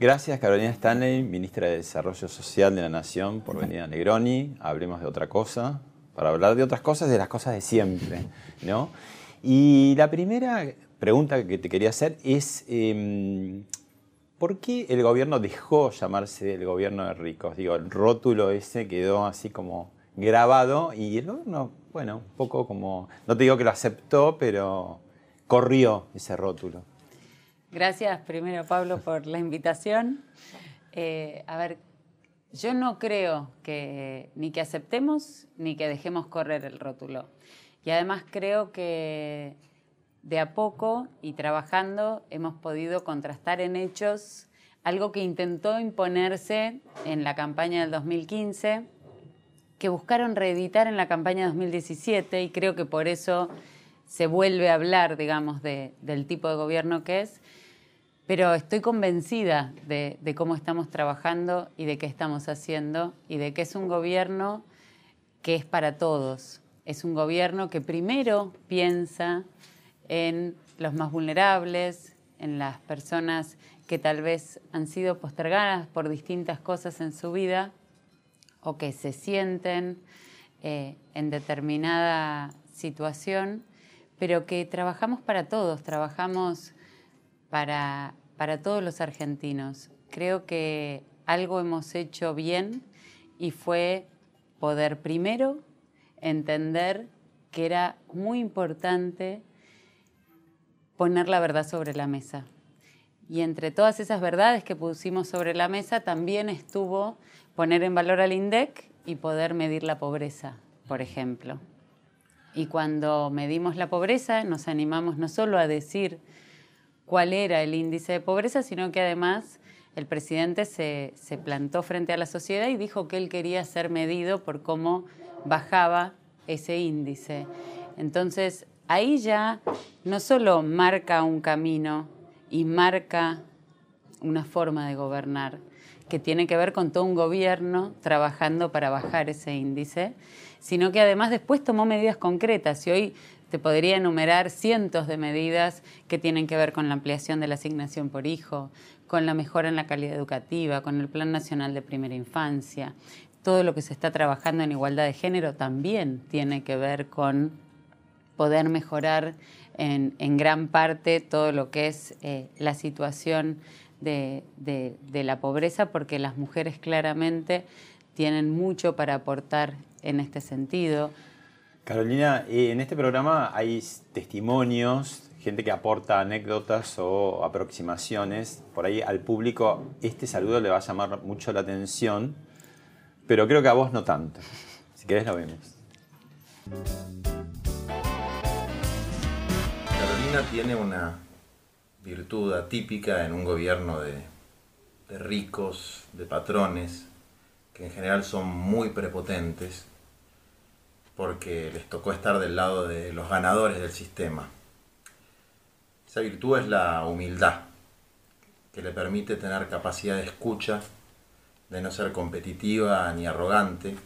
Gracias Carolina Stanley, ministra de Desarrollo Social de la Nación, por venir a Negroni. Hablemos de otra cosa, para hablar de otras cosas, de las cosas de siempre. ¿no? Y la primera pregunta que te quería hacer es, em, ¿por qué el gobierno dejó llamarse el gobierno de ricos? Digo, el rótulo ese quedó así como grabado y el gobierno, bueno, un poco como, no te digo que lo aceptó, pero corrió ese rótulo. Gracias primero, Pablo, por la invitación. Eh, a ver, yo no creo que ni que aceptemos ni que dejemos correr el rótulo. Y además creo que de a poco y trabajando hemos podido contrastar en hechos algo que intentó imponerse en la campaña del 2015, que buscaron reeditar en la campaña 2017 y creo que por eso se vuelve a hablar, digamos, del tipo de gobierno que es, pero estoy convencida de, cómo estamos trabajando y de qué estamos haciendo y de que es un gobierno que es para todos. Es un gobierno que primero piensa en los más vulnerables, en las personas que tal vez han sido postergadas por distintas cosas en su vida o que se sienten eh, en determinada situación, pero que trabajamos para todos, trabajamos para para todos los argentinos. Creo que algo hemos hecho bien y fue poder primero entender que era muy importante poner la verdad sobre la mesa. Y entre todas esas verdades que pusimos sobre la mesa también estuvo poner en valor al INDEC y poder medir la pobreza, por ejemplo. Y cuando medimos la pobreza nos animamos no solo a decir cuál era el índice de pobreza, sino que además el presidente se, plantó frente a la sociedad y dijo que él quería ser medido por cómo bajaba ese índice. Entonces, ahí ya no solo marca un camino y marca una forma de gobernar, que tiene que ver con todo un gobierno trabajando para bajar ese índice, sino que además después tomó medidas concretas. Y hoy te podría enumerar cientos de medidas que tienen que ver con la ampliación de la asignación por hijo, con la mejora en la calidad educativa, con el Plan Nacional de Primera Infancia. Todo lo que se está trabajando en igualdad de género también tiene que ver con poder mejorar en, gran parte todo lo que es eh, la situación de la pobreza, porque las mujeres claramente tienen mucho para aportar en este sentido Carolina, eh, en este programa hay testimonios, gente que aporta anécdotas o aproximaciones. Por ahí al público este saludo le va a llamar mucho la atención, pero creo que a vos no tanto. Si querés lo vemos. Carolina tiene una virtud atípica en un gobierno de, de ricos, de patrones, que en general son muy prepotentes porque les tocó estar del lado de los ganadores del sistema. Esa virtud es la humildad, que le permite tener capacidad de escucha, de no ser competitiva ni arrogante,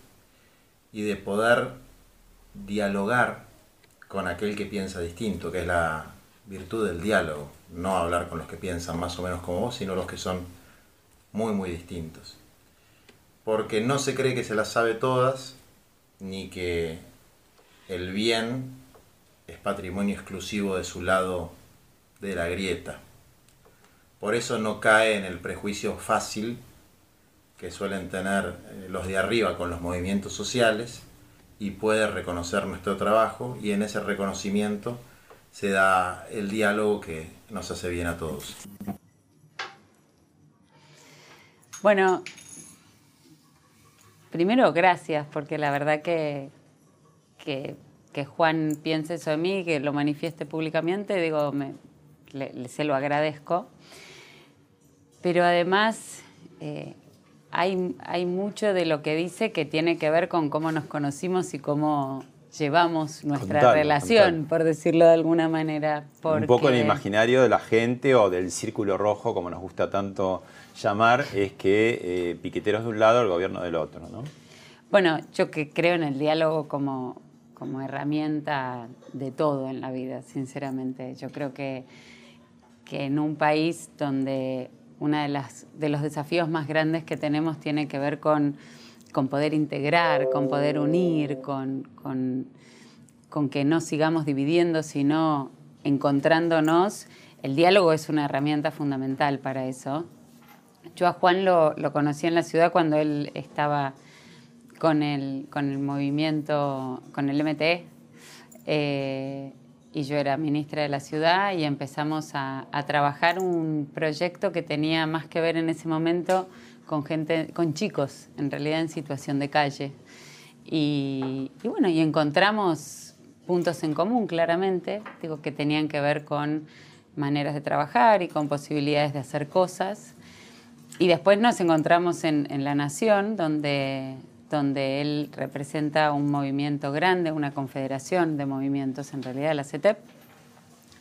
y de poder dialogar con aquel que piensa distinto, que es la virtud del diálogo, no hablar con los que piensan más o menos como vos, sino los que son muy, muy distintos. Porque no se cree que se las sabe todas, ni que el bien es patrimonio exclusivo de su lado de la grieta. Por eso no cae en el prejuicio fácil que suelen tener eh, los de arriba con los movimientos sociales y puede reconocer nuestro trabajo y en ese reconocimiento se da el diálogo que nos hace bien a todos. Bueno, Primero, gracias, porque la verdad que, que, Juan piense eso de mí, que lo manifieste públicamente, digo, me, se lo agradezco. pero además eh, hay, hay mucho de lo que dice que tiene que ver con cómo nos conocimos y cómo llevamos nuestra Contalo, relación, contalo. por decirlo de alguna manera. Un poco en el imaginario de la gente o del círculo rojo, como nos gusta tanto llamar, es que eh, piqueteros de un lado, el gobierno del otro, ¿no? Bueno, yo que creo en el diálogo como, como herramienta de todo en la vida, sinceramente. Yo creo que, que en un país donde uno de, las, de los desafíos más grandes que tenemos tiene que ver con, con poder integrar, con poder unir, con, con, que no sigamos dividiendo, sino encontrándonos, el diálogo es una herramienta fundamental para eso. Yo a Juan lo, conocí en la ciudad cuando él estaba con el, con el movimiento, con el MTE, eh, y yo era ministra de la ciudad y empezamos a trabajar un proyecto que tenía más que ver en ese momento con gente, con chicos, en realidad en situación de calle. Y, y bueno, y encontramos puntos en común, claramente, digo, que tenían que ver con maneras de trabajar y con posibilidades de hacer cosas. Y después nos encontramos en, en La Nación, donde, donde él representa un movimiento grande, una confederación de movimientos, en realidad, la CETEP.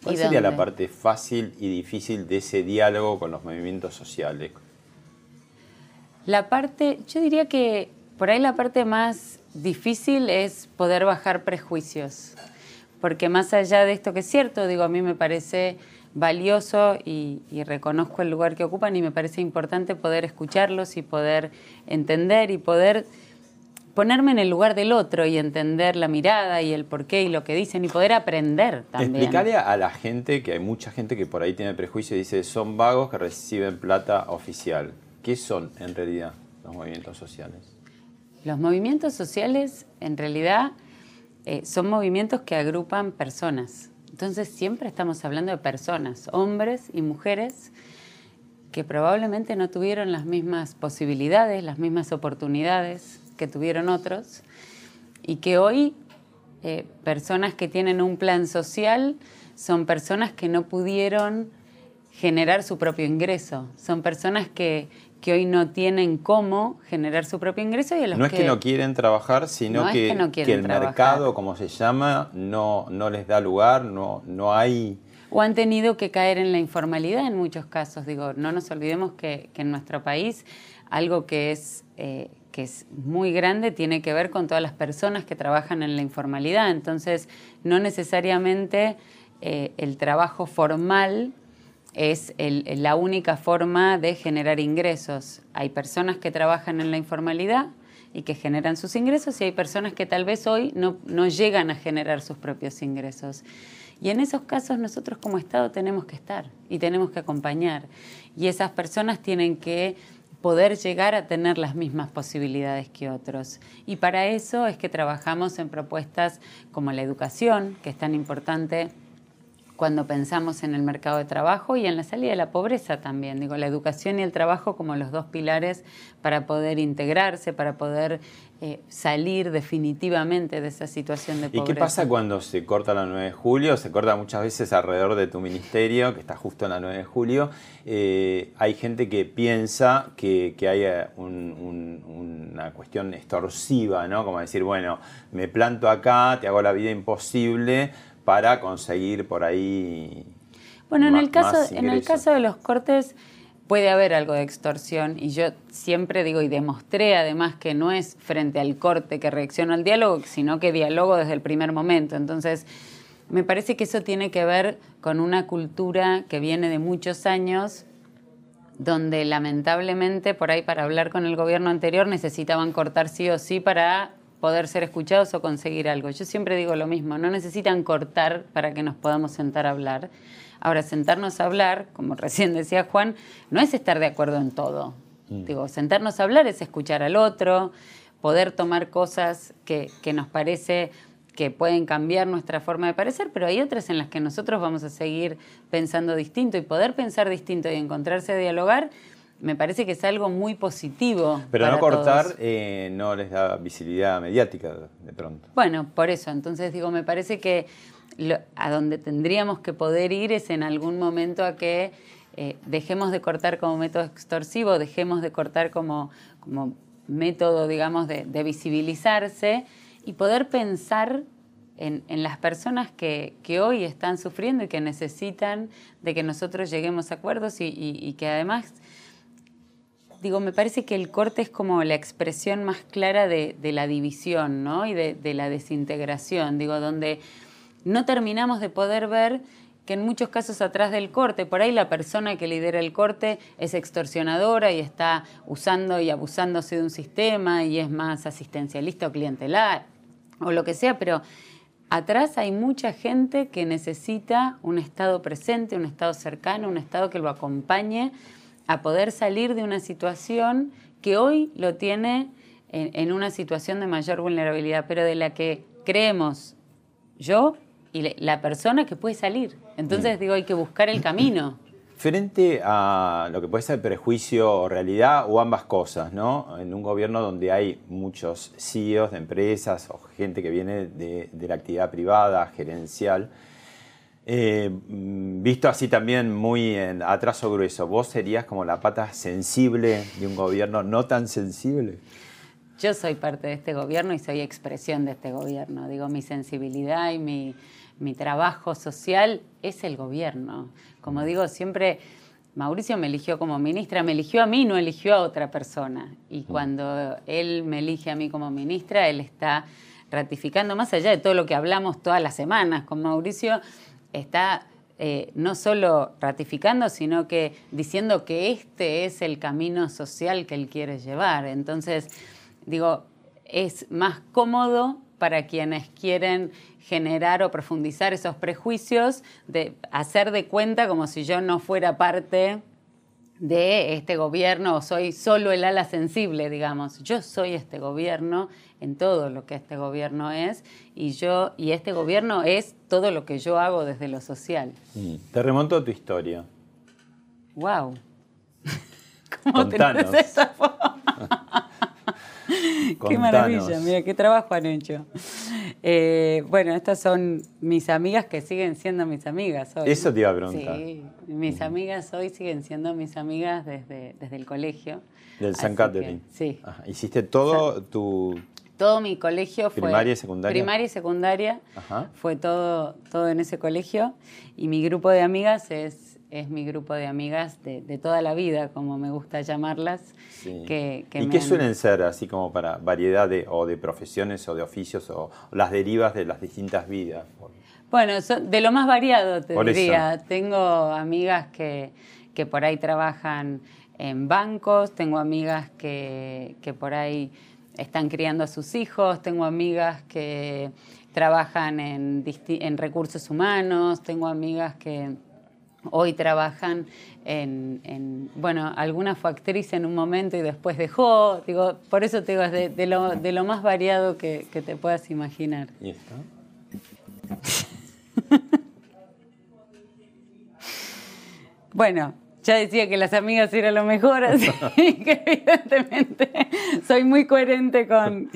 ¿Cuál sería la parte fácil y difícil de ese diálogo con los movimientos sociales? La parte, yo diría que por ahí la parte más difícil es poder bajar prejuicios, porque más allá de esto que es cierto, digo, a mí me parece valioso y, reconozco el lugar que ocupan y me parece importante poder escucharlos y poder entender y poder ponerme en el lugar del otro y entender la mirada y el porqué y lo que dicen y poder aprender también. Explicarle a la gente, que hay mucha gente que por ahí tiene prejuicio y dice son vagos que reciben plata oficial. ¿Qué son en realidad los movimientos sociales? Los movimientos sociales, en realidad, eh, son movimientos que agrupan personas. Entonces, siempre estamos hablando de personas, hombres y mujeres, que probablemente no tuvieron las mismas posibilidades, las mismas oportunidades que tuvieron otros, y que hoy eh, personas que tienen un plan social son personas que no pudieron generar su propio ingreso, son personas que, que hoy no tienen cómo generar su propio ingreso y a los No es que no quieren trabajar, sino No es que, no el trabajar. mercado, como se llama, no, no les da lugar, no, no hay... o han tenido que caer en la informalidad en muchos casos. Digo, no nos olvidemos que, que en nuestro país algo que es, eh, que es muy grande tiene que ver con todas las personas que trabajan en la informalidad. Entonces, no necesariamente eh, el trabajo formal es la única forma de generar ingresos. Hay personas que trabajan en la informalidad y que generan sus ingresos y hay personas que tal vez hoy no, no llegan a generar sus propios ingresos. Y en esos casos nosotros como Estado tenemos que estar y tenemos que acompañar. Y esas personas tienen que poder llegar a tener las mismas posibilidades que otros. Y para eso es que trabajamos en propuestas como la educación, que es tan importante cuando pensamos en el mercado de trabajo y en la salida de la pobreza también. Digo, la educación y el trabajo como los dos pilares para poder integrarse, para poder eh, salir definitivamente de esa situación de ¿Y pobreza. qué pasa cuando se corta la 9 de julio? Se corta muchas veces alrededor de tu ministerio, que está justo en la 9 de julio. Eh, hay gente que piensa que, que hay eh, un- un- una cuestión extorsiva, ¿no? Como decir, bueno, me planto acá, te hago la vida imposible para conseguir por ahí. Bueno, en el, caso, más en el caso de los cortes puede haber algo de extorsión y yo siempre digo y demostré además que no es frente al corte que reacciono al diálogo, sino que dialogo desde el primer momento. Entonces, me parece que eso tiene que ver con una cultura que viene de muchos años donde lamentablemente por ahí para hablar con el gobierno anterior necesitaban cortar sí o sí para poder ser escuchados o conseguir algo. Yo siempre digo lo mismo, no necesitan cortar para que nos podamos sentar a hablar. Ahora, sentarnos a hablar, como recién decía Juan, no es estar de acuerdo en todo. Digo, sentarnos a hablar es escuchar al otro, poder tomar cosas que, que nos parece que pueden cambiar nuestra forma de parecer, pero hay otras en las que nosotros vamos a seguir pensando distinto y poder pensar distinto y encontrarse a dialogar, me parece que es algo muy positivo. Pero para no cortar todos. eh, no les da visibilidad mediática de pronto. Bueno, por eso, entonces digo, me parece que lo- a donde tendríamos que poder ir es en algún momento a que eh, dejemos de cortar como método extorsivo, dejemos de cortar como, como método, digamos, de, visibilizarse y poder pensar en, las personas que, hoy están sufriendo y que necesitan de que nosotros lleguemos a acuerdos y, que además, digo, me parece que el corte es como la expresión más clara de, la división ¿no? y de, de la desintegración, digo, donde no terminamos de poder ver que en muchos casos atrás del corte, por ahí la persona que lidera el corte es extorsionadora y está usando y abusándose de un sistema y es más asistencialista o clientelar o lo que sea, pero atrás hay mucha gente que necesita un estado presente, un estado cercano, un estado que lo acompañe a poder salir de una situación que hoy lo tiene en, en una situación de mayor vulnerabilidad, pero de la que creemos yo y la persona que puede salir. Entonces, digo, hay que buscar el camino. Frente a lo que puede ser prejuicio o realidad o ambas cosas, ¿no? En un gobierno donde hay muchos CEOs de empresas o gente que viene de, la actividad privada, gerencial, eh, visto así también muy en atraso grueso, ¿vos serías como la pata sensible de un gobierno no tan sensible? Yo soy parte de este gobierno y soy expresión de este gobierno. Digo, mi sensibilidad y mi, mi trabajo social es el gobierno. Como digo, siempre Mauricio me eligió como ministra, me eligió a mí, no eligió a otra persona. Y mm. cuando él me elige a mí como ministra, él está ratificando, más allá de todo lo que hablamos todas las semanas con Mauricio, está eh, no solo ratificando, sino que diciendo que este es el camino social que él quiere llevar. Entonces, digo, es más cómodo para quienes quieren generar o profundizar esos prejuicios, de hacer de cuenta como si yo no fuera parte de este gobierno o soy solo el ala sensible, digamos. Yo soy este gobierno en todo lo que este gobierno es y yo y este gobierno es todo lo que yo hago desde lo social. Mm. Te remonto a tu historia. Wow. ¿Cómo Contanos. esa qué maravilla, mira, qué trabajo han hecho. Eh, bueno, estas son mis amigas que siguen siendo mis amigas hoy. Eso te iba a preguntar. Sí, mis amigas hoy siguen siendo mis amigas desde, desde el colegio. Del San Catherine. Sí. Hiciste todo tu... Todo mi colegio fue... Primaria y secundaria. Primaria y secundaria. Fue todo, todo en ese colegio. Y mi grupo de amigas es es mi grupo de amigas de, toda la vida, como me gusta llamarlas. ¿Y qué suelen ser, así como para variedad de, o de profesiones o de oficios o, las derivas de las distintas vidas? Bueno, de lo más variado te diría. Tengo amigas que, que, por ahí trabajan en bancos, tengo amigas que, que por ahí están criando a sus hijos, tengo amigas que trabajan en, en recursos humanos, tengo amigas que Hoy trabajan en, bueno, alguna fue actriz en un momento y después dejó, digo, por eso te digo, es de, lo, más variado que, te puedas imaginar. ¿Y esto? bueno, ya decía que las amigas eran lo mejor, así que evidentemente soy muy coherente con,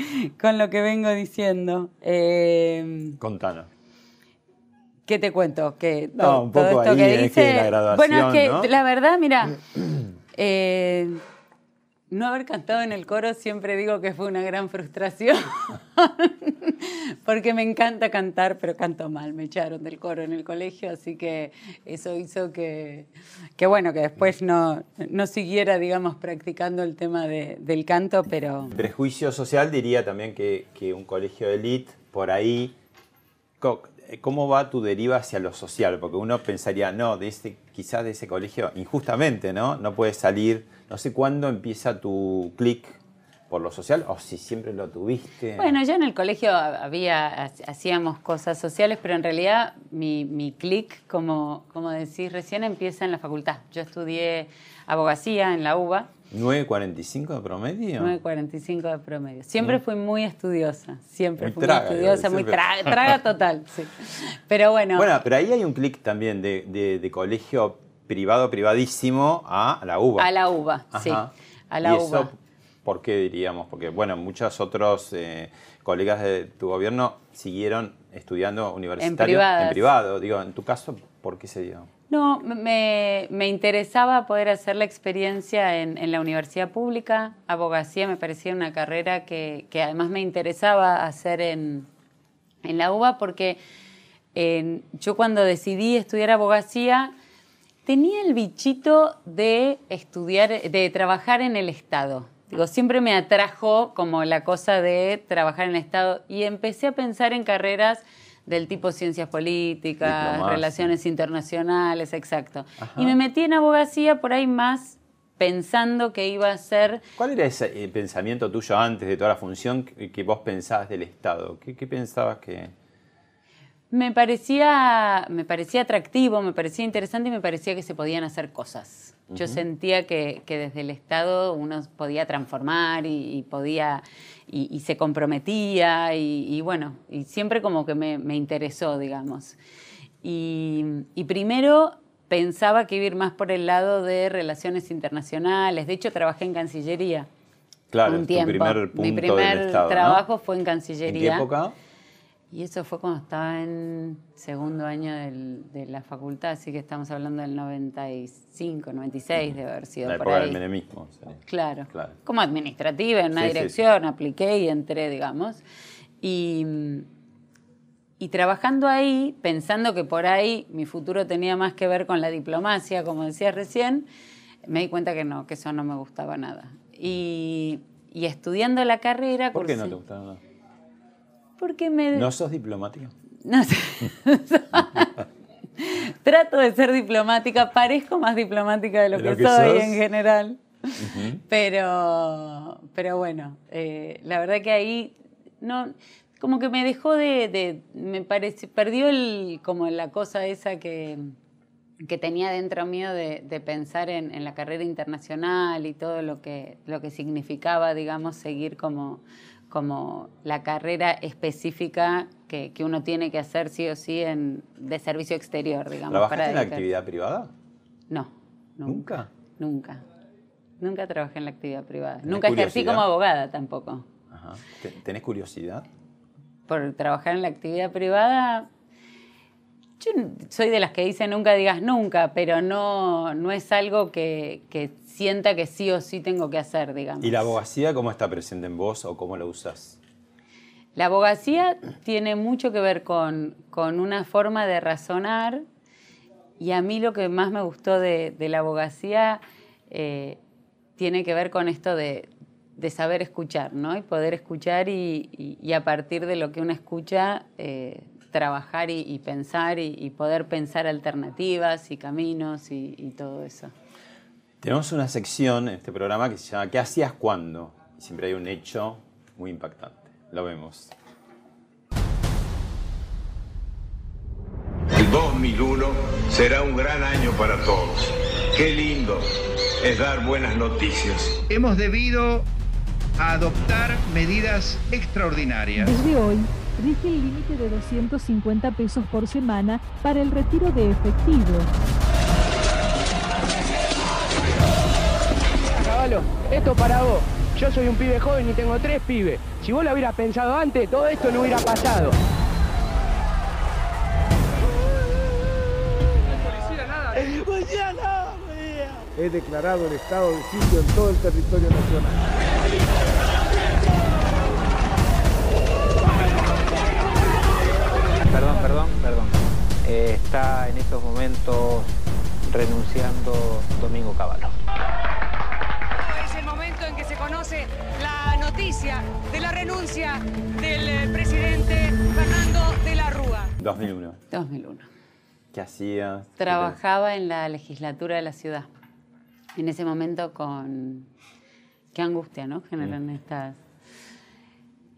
lo que vengo diciendo. Eh, Contanos. ¿Qué te cuento? Que no, un poco esto que dice. la graduación, bueno, es que la verdad, mira, eh, no haber cantado en el coro siempre digo que fue una gran frustración, porque me encanta cantar, pero canto mal. Me echaron del coro en el colegio, así que eso hizo que, que bueno, que después no, no siguiera, digamos, practicando el tema del canto, pero... Prejuicio social diría también que, que un colegio de elite, por ahí ¿cómo va tu deriva hacia lo social? Porque uno pensaría, no, de ese, quizás de ese colegio, injustamente, ¿no? No puedes salir, no sé cuándo empieza tu clic por lo social o si siempre lo tuviste. Bueno, yo en el colegio había, hacíamos cosas sociales, pero en realidad mi, mi clic, como, como decís recién, empieza en la facultad. Yo estudié abogacía en la UBA 9.45 de promedio. 9.45 de promedio. Siempre fui muy estudiosa, siempre fui muy estudiosa, muy traga, total, sí. Pero bueno. Bueno, pero ahí hay un clic también de, colegio privado, privadísimo, a la UBA. A la UBA, sí. A la UBA. ¿Por qué diríamos? Porque, bueno, muchos otros eh, colegas de tu gobierno siguieron estudiando universitario en, privado. Digo, en tu caso, ¿por qué se dio? No, me, interesaba poder hacer la experiencia en, la universidad pública. Abogacía me parecía una carrera que, además me interesaba hacer en, la UBA porque yo cuando decidí estudiar abogacía tenía el bichito de estudiar, de trabajar en el Estado. Digo, siempre me atrajo como la cosa de trabajar en el Estado y empecé a pensar en carreras del tipo ciencias políticas, relaciones internacionales, exacto. Y me metí en abogacía por ahí más pensando que iba a ser... ¿Cuál era ese eh, pensamiento tuyo antes de toda la función que vos pensabas del Estado? ¿Qué, pensabas que...? Me parecía, me parecía atractivo, me parecía interesante y me parecía que se podían hacer cosas. Yo sentía que, desde el Estado uno podía transformar y, podía y, se comprometía y, bueno, y siempre como que me, interesó, digamos. Y, primero pensaba que iba a ir más por el lado de relaciones internacionales. De hecho, trabajé en Cancillería. Claro, un tiempo. primer Mi primer trabajo fue en Cancillería. ¿En qué época? Y eso fue cuando estaba en segundo año de la facultad, así que estamos hablando del 95, 96 debe haber sido la por época ahí. del menemismo. Claro. Como administrativa en una dirección, apliqué y entré, digamos. Y, y trabajando ahí, pensando que por ahí mi futuro tenía más que ver con la diplomacia, como decías recién, me di cuenta que no, que eso no me gustaba nada. Y, y estudiando la carrera... ¿Por qué no te gustaba nada? Porque me... ¿No sos diplomática? No sé. Trato de ser diplomática, parezco más diplomática de lo, que, soy en general. pero, pero bueno, eh, la verdad que ahí no, como que me dejó de, me parece, perdió el, como la cosa esa que, que tenía dentro mío de, pensar en, en, la carrera internacional y todo lo que, lo que significaba, digamos, seguir como, como la carrera específica que, uno tiene que hacer sí o sí en, de servicio exterior, digamos. ¿Trabajaste en la actividad privada? No, nunca. ¿Nunca? Nunca. trabajé en la actividad privada. Nunca ejercí como abogada tampoco. Ajá. ¿Tenés curiosidad? Por trabajar en la actividad privada, yo soy de las que dicen nunca digas nunca, pero no, no es algo que, que sienta que sí o sí tengo que hacer, digamos. ¿Y la abogacía cómo está presente en vos o cómo la usas? La abogacía tiene mucho que ver con, una forma de razonar y a mí lo que más me gustó de, la abogacía eh, tiene que ver con esto de, saber escuchar, ¿no? Y poder escuchar y, a partir de lo que uno escucha eh, trabajar y, pensar y, poder pensar alternativas y caminos y todo eso. Tenemos una sección en este programa que se llama ¿Qué hacías cuando? Y siempre hay un hecho muy impactante. Lo vemos. El 2001 será un gran año para todos. Qué lindo es dar buenas noticias. Hemos debido adoptar medidas extraordinarias. Desde hoy, rige el límite de 250 pesos por semana para el retiro de efectivo. Esto para vos. Yo soy un pibe joven y tengo tres pibes. Si vos lo hubieras pensado antes, todo esto no hubiera pasado. He declarado el estado de sitio en todo el territorio nacional. Perdón, perdón, perdón. Eh, está en estos momentos renunciando Domingo Cavallo la noticia de la renuncia del eh, presidente Fernando de la Rúa. 2001. 2001. ¿Qué hacías? Trabajaba en la legislatura de la ciudad. En ese momento con... Qué angustia, ¿no? Generan estas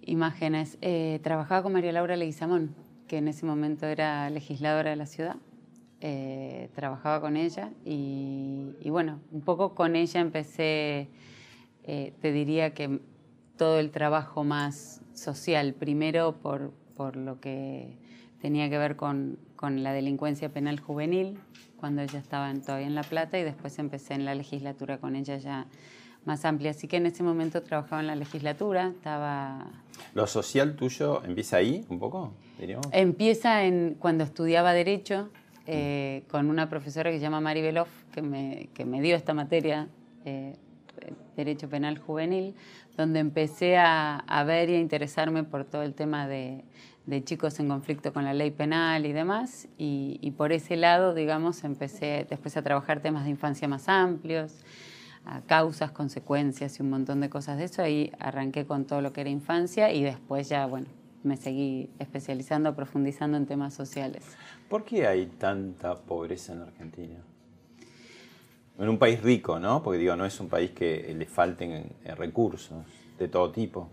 imágenes. Eh, trabajaba con María Laura Leguizamón, que en ese momento era legisladora de la ciudad. Eh, trabajaba con ella y, y, bueno, un poco con ella empecé eh, te diría que todo el trabajo más social, primero por, por lo que tenía que ver con, con, la delincuencia penal juvenil, cuando ella estaba todavía en La Plata, y después empecé en la legislatura con ella ya más amplia. Así que en ese momento trabajaba en la legislatura, estaba... ¿Lo social tuyo empieza ahí un poco? diríamos? Empieza en, cuando estudiaba Derecho, eh, con una profesora que se llama Mari Beloff, que me, que me dio esta materia, eh, Derecho Penal Juvenil, donde empecé a, ver y a interesarme por todo el tema de, chicos en conflicto con la ley penal y demás, y, por ese lado, digamos, empecé después a trabajar temas de infancia más amplios, causas, consecuencias y un montón de cosas de eso. Ahí arranqué con todo lo que era infancia y después ya, bueno, me seguí especializando, profundizando en temas sociales. ¿Por qué hay tanta pobreza en Argentina? En un país rico, ¿no? Porque digo, no es un país que le falten recursos de todo tipo.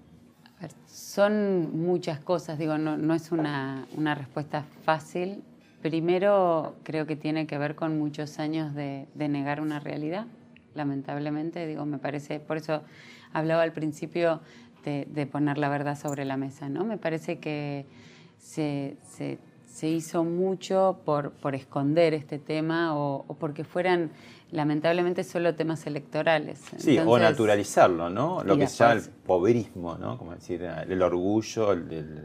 Son muchas cosas, digo, no, no es una, una, respuesta fácil. Primero, creo que tiene que ver con muchos años de, de, negar una realidad, lamentablemente. Digo, me parece, por eso hablaba al principio de, de poner la verdad sobre la mesa, ¿no? Me parece que se, se, se hizo mucho por, por, esconder este tema o, o porque fueran lamentablemente solo temas electorales. Sí, Entonces, o naturalizarlo, ¿no? Lo que se llama el pobrismo, ¿no? Como decir, el orgullo, el, el,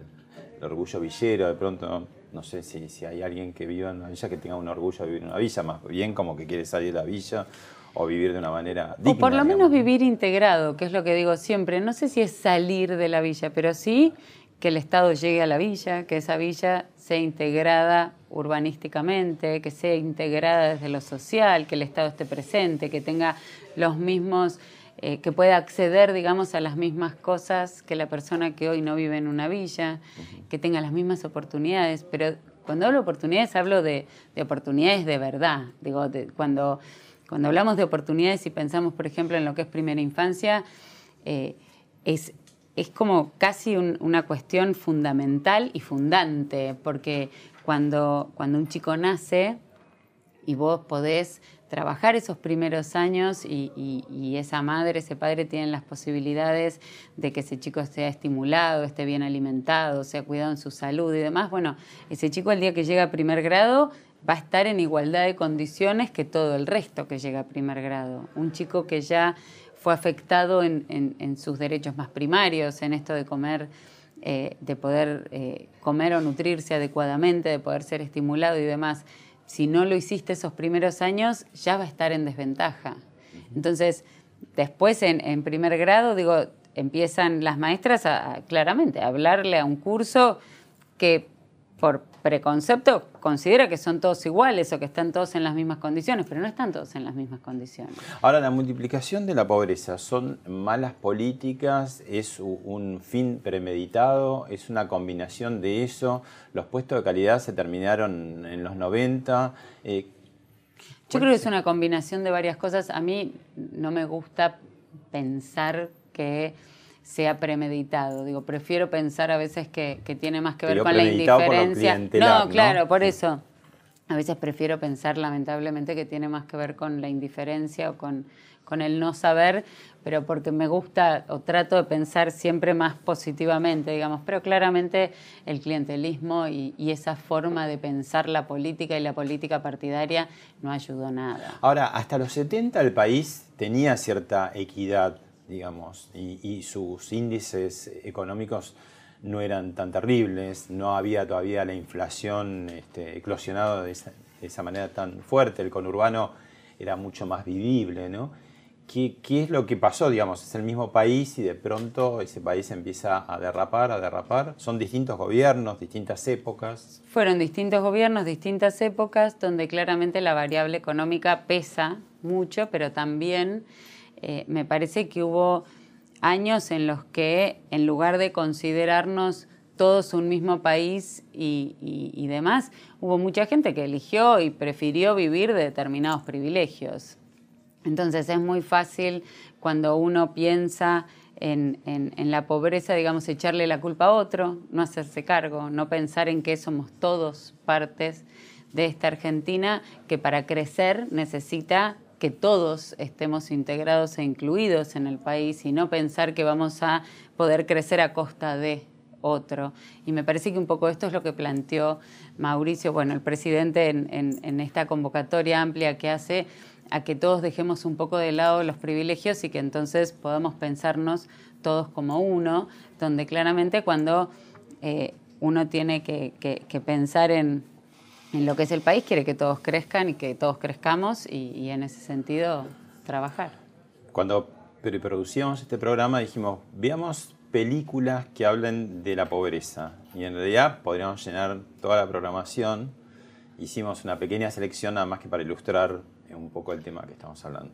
el, orgullo villero, de pronto, no sé si, si hay alguien que viva en una villa que tenga un orgullo de vivir en una villa, más bien como que quiere salir de la villa o vivir de una manera digna. O por lo digamos. menos vivir integrado, que es lo que digo siempre. No sé si es salir de la villa, pero sí que el Estado llegue a la villa, que esa villa sea integrada urbanísticamente, que sea integrada desde lo social, que el Estado esté presente, que tenga los mismos, eh, que pueda acceder, digamos, a las mismas cosas que la persona que hoy no vive en una villa, que tenga las mismas oportunidades. Pero cuando hablo de oportunidades, hablo de, de oportunidades de verdad. Digo, de, cuando, cuando hablamos de oportunidades y pensamos, por ejemplo, en lo que es primera infancia, eh, es es como casi un, una cuestión fundamental y fundante, porque cuando, cuando un chico nace y vos podés trabajar esos primeros años y, y, y, esa madre, ese padre tienen las posibilidades de que ese chico sea estimulado, esté bien alimentado, sea cuidado en su salud y demás, bueno, ese chico el día que llega a primer grado va a estar en igualdad de condiciones que todo el resto que llega a primer grado. Un chico que ya fue afectado en, en, en, sus derechos más primarios, en esto de comer, eh, de poder eh, comer o nutrirse adecuadamente, de poder ser estimulado y demás. Si no lo hiciste esos primeros años, ya va a estar en desventaja. Entonces, después en, en primer grado, digo, empiezan las maestras a, a, claramente a hablarle a un curso que por preconcepto considera que son todos iguales o que están todos en las mismas condiciones, pero no están todos en las mismas condiciones. Ahora, la multiplicación de la pobreza, ¿son malas políticas? ¿Es un fin premeditado? ¿Es una combinación de eso? ¿Los puestos de calidad se terminaron en los 90? Eh, Yo creo que es una combinación de varias cosas. A mí no me gusta pensar que sea premeditado. Digo, prefiero pensar a veces que, que tiene más que ver con la indiferencia. no, claro, ¿no? por eso. A veces prefiero pensar, lamentablemente, que tiene más que ver con la indiferencia o con, con el no saber, pero porque me gusta o trato de pensar siempre más positivamente, digamos. Pero claramente el clientelismo y, y esa forma de pensar la política y la política partidaria no ayudó nada. Ahora, hasta los 70 el país tenía cierta equidad digamos, y, sus índices económicos no eran tan terribles, no había todavía la inflación este, eclosionado de esa, de esa, manera tan fuerte, el conurbano era mucho más vivible, ¿no? ¿Qué, ¿Qué, es lo que pasó, digamos? Es el mismo país y de pronto ese país empieza a derrapar, a derrapar. Son distintos gobiernos, distintas épocas. Fueron distintos gobiernos, distintas épocas, donde claramente la variable económica pesa mucho, pero también eh, me parece que hubo años en los que, en lugar de considerarnos todos un mismo país y, demás, hubo mucha gente que eligió y prefirió vivir de determinados privilegios. Entonces es muy fácil cuando uno piensa en, en, en, la pobreza, digamos, echarle la culpa a otro, no hacerse cargo, no pensar en que somos todos partes de esta Argentina que para crecer necesita que todos estemos integrados e incluidos en el país y no pensar que vamos a poder crecer a costa de otro. Y me parece que un poco esto es lo que planteó Mauricio, bueno, el presidente en, esta convocatoria amplia que hace a que todos dejemos un poco de lado los privilegios y que entonces podamos pensarnos todos como uno, donde claramente cuando eh, uno tiene que, pensar en, lo que es el país, quiere que todos crezcan y que todos crezcamos y, en ese sentido trabajar. Cuando producíamos este programa dijimos, veamos películas que hablen de la pobreza y en realidad podríamos llenar toda la programación. Hicimos una pequeña selección nada más que para ilustrar un poco el tema que estamos hablando.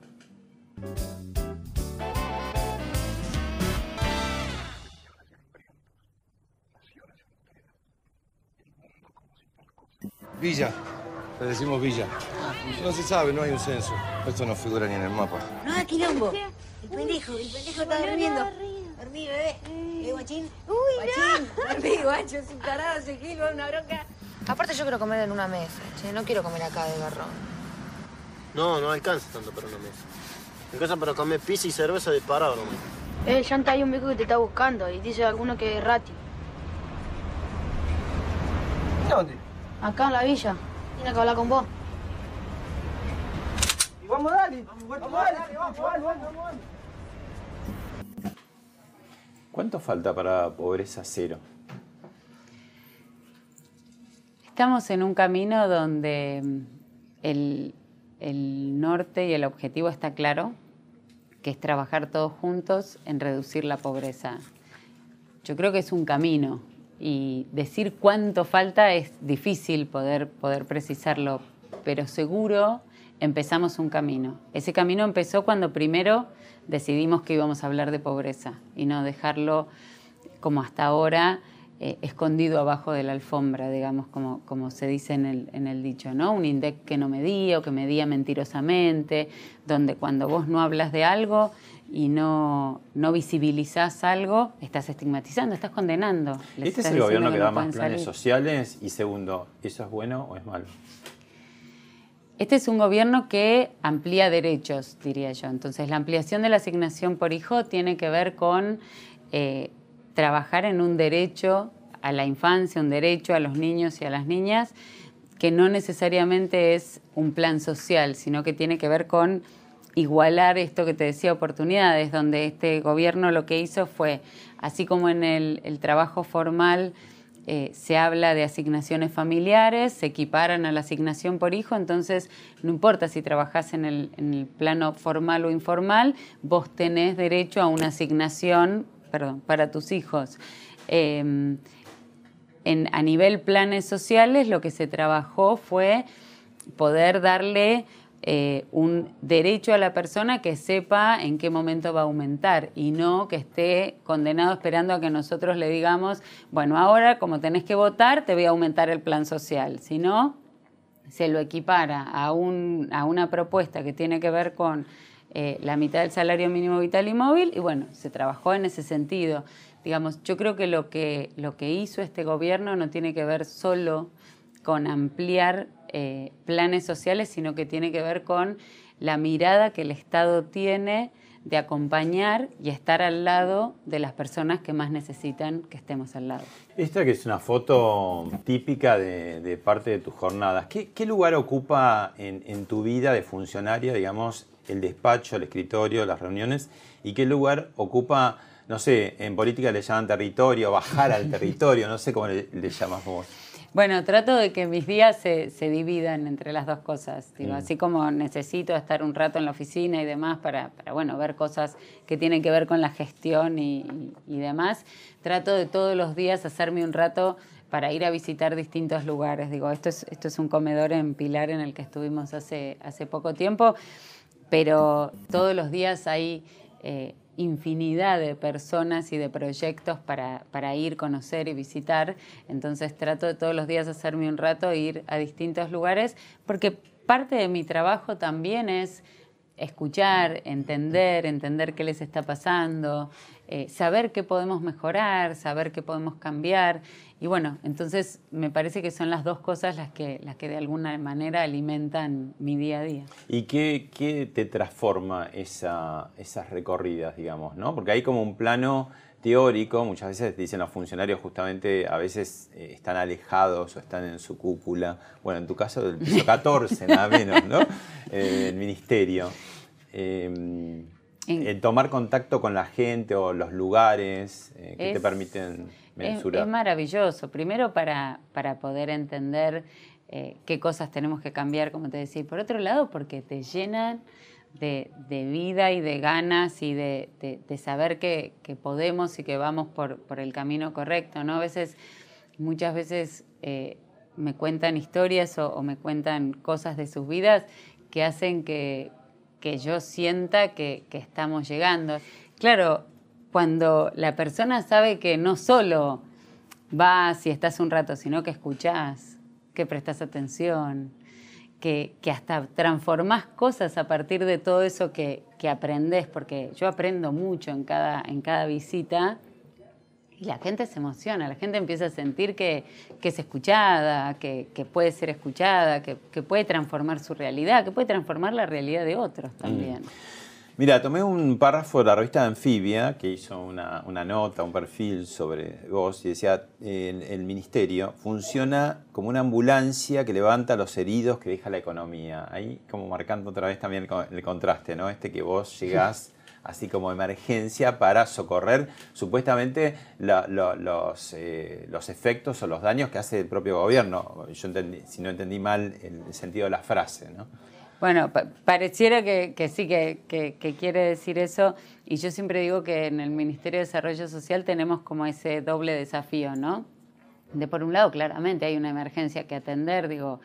Villa, le decimos Villa. No se sabe, no hay un censo. Esto no figura ni en el mapa. No, quilombo. El pendejo, el pendejo está durmiendo. Dormí, bebé. ¿Eh, guachín? Uy, guachín. no. Dormí, guacho, es un tarado, ese gil, una bronca. Aparte yo quiero comer en una mesa, che. No quiero comer acá de garrón. No, no alcanza tanto para una mesa. En casa para comer pizza y cerveza de parado nomás. Eh, Llanta, hay un viejo que te está buscando y dice alguno que es Rati. ¿Dónde? Acá en la villa. Tiene que hablar con vos. vamos, dale. Vamos, vamos, dale, vamos, vamos, vamos. ¿Cuánto falta para pobreza cero? Estamos en un camino donde mm, el, el norte y el objetivo está claro, que es trabajar todos juntos en reducir la pobreza. Yo creo que es un camino, y decir cuánto falta es difícil poder, poder precisarlo, pero seguro empezamos un camino. Ese camino empezó cuando primero decidimos que íbamos a hablar de pobreza y no dejarlo como hasta ahora eh, escondido abajo de la alfombra, digamos, como, como se dice en el, dicho, ¿no? Un INDEC que no medía o que medía mentirosamente, donde cuando vos no hablas de algo y no, no visibilizás algo, estás estigmatizando, estás condenando. este es el gobierno que, da más planes sociales y segundo, ¿eso es bueno o es malo? Este es un gobierno que amplía derechos, diría yo. Entonces, la ampliación de la asignación por hijo tiene que ver con eh, trabajar en un derecho a la infancia, un derecho a los niños y a las niñas, que no necesariamente es un plan social, sino que tiene que ver con igualar esto que te decía, oportunidades, donde este gobierno lo que hizo fue, así como en el, trabajo formal eh, se habla de asignaciones familiares, se equiparan a la asignación por hijo, entonces no importa si trabajás en el, plano formal o informal, vos tenés derecho a una asignación perdón, para tus hijos. Em, en, a nivel planes sociales, lo que se trabajó fue poder darle eh, un derecho a la persona que sepa en qué momento va a aumentar y no que esté condenado esperando a que nosotros le digamos, bueno, ahora como tenés que votar, te voy a aumentar el plan social. Si no, se lo equipara a, un, a una propuesta que tiene que ver con eh, la mitad del salario mínimo vital y móvil y bueno, se trabajó en ese sentido. Digamos, yo creo que lo que, lo que hizo este gobierno no tiene que ver solo con ampliar eh, planes sociales, sino que tiene que ver con la mirada que el Estado tiene de acompañar y estar al lado de las personas que más necesitan que estemos al lado. Esta que es una foto típica de, parte de tus jornadas, ¿qué, lugar ocupa en, tu vida de funcionaria, digamos, el despacho, el escritorio, las reuniones? ¿Y qué lugar ocupa, no sé, en política le llaman territorio, bajar al territorio, no sé cómo le, le llamas vos? Bueno, trato de que mis días se, dividan entre las dos cosas. Digo, Así como necesito estar un rato en la oficina y demás para, bueno, ver cosas que tienen que ver con la gestión y, demás, trato de todos los días hacerme un rato para ir a visitar distintos lugares. Digo, esto es, esto es un comedor en Pilar en el que estuvimos hace, hace poco tiempo, pero todos los días hay... Eh, infinidad de personas y de proyectos para, para, ir, conocer y visitar. Entonces trato de todos los días hacerme un rato e ir a distintos lugares, porque parte de mi trabajo también es escuchar, entender, entender qué les está pasando, eh, saber qué podemos mejorar, saber qué podemos cambiar. Y bueno, entonces me parece que son las dos cosas las que, las que de alguna manera alimentan mi día a día. ¿Y qué, qué te transforma esa, esas recorridas, digamos? ¿no? Porque hay como un plano teórico, muchas veces dicen los funcionarios justamente a veces eh, están alejados o están en su cúpula, bueno, en tu caso del piso 14, nada menos, ¿no? Eh, el ministerio. Eh, el tomar contacto con la gente o los lugares que te Es- permiten Es, mensurar. es maravilloso, primero para, para poder entender eh, qué cosas tenemos que cambiar, como te decía, y por otro lado porque te llenan de, vida y de ganas y de, de- saber que, que podemos y que vamos por, por el camino correcto, ¿no? A veces, muchas veces eh, me cuentan historias o, o me cuentan cosas de sus vidas que hacen que, que yo sienta que, que estamos llegando. Claro, cuando la persona sabe que no solo vas y estás un rato, sino que escuchás, que prestas atención, que, que hasta transformás cosas a partir de todo eso que, que aprendés, porque yo aprendo mucho en cada, en cada visita. Y la gente se emociona, la gente empieza a sentir que, que es escuchada, que, que puede ser escuchada, que, que puede transformar su realidad, que puede transformar la realidad de otros también. Mira, tomé un párrafo de la revista Anfibia que hizo una, una nota, un perfil sobre vos y decía, el, el ministerio funciona como una ambulancia que levanta a los heridos que deja la economía. Ahí como marcando otra vez también el, co- el contraste, ¿no? Este que vos llegás así como emergencia para socorrer supuestamente la- los, eh, los efectos o los daños que hace el propio gobierno. Yo entendí, si no entendí mal el sentido de la frase, ¿no? Bueno, pa- pareciera que, que sí, que, que- que quiere decir eso. Y yo siempre digo que en el Ministerio de Desarrollo Social tenemos como ese doble desafío, ¿no? De por un lado, claramente hay una emergencia que atender, digo,